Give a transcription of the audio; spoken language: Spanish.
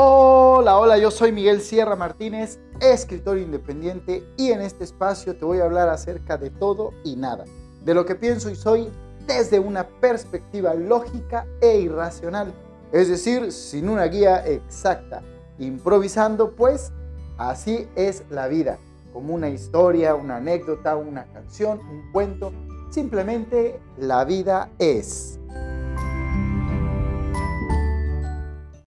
Hola, hola, yo soy Miguel Sierra Martínez, escritor independiente y en este espacio te voy a hablar acerca de todo y nada, de lo que pienso y soy desde una perspectiva lógica e irracional, es decir, sin una guía exacta, improvisando pues así es la vida, como una historia, una anécdota, una canción, un cuento, simplemente la vida es.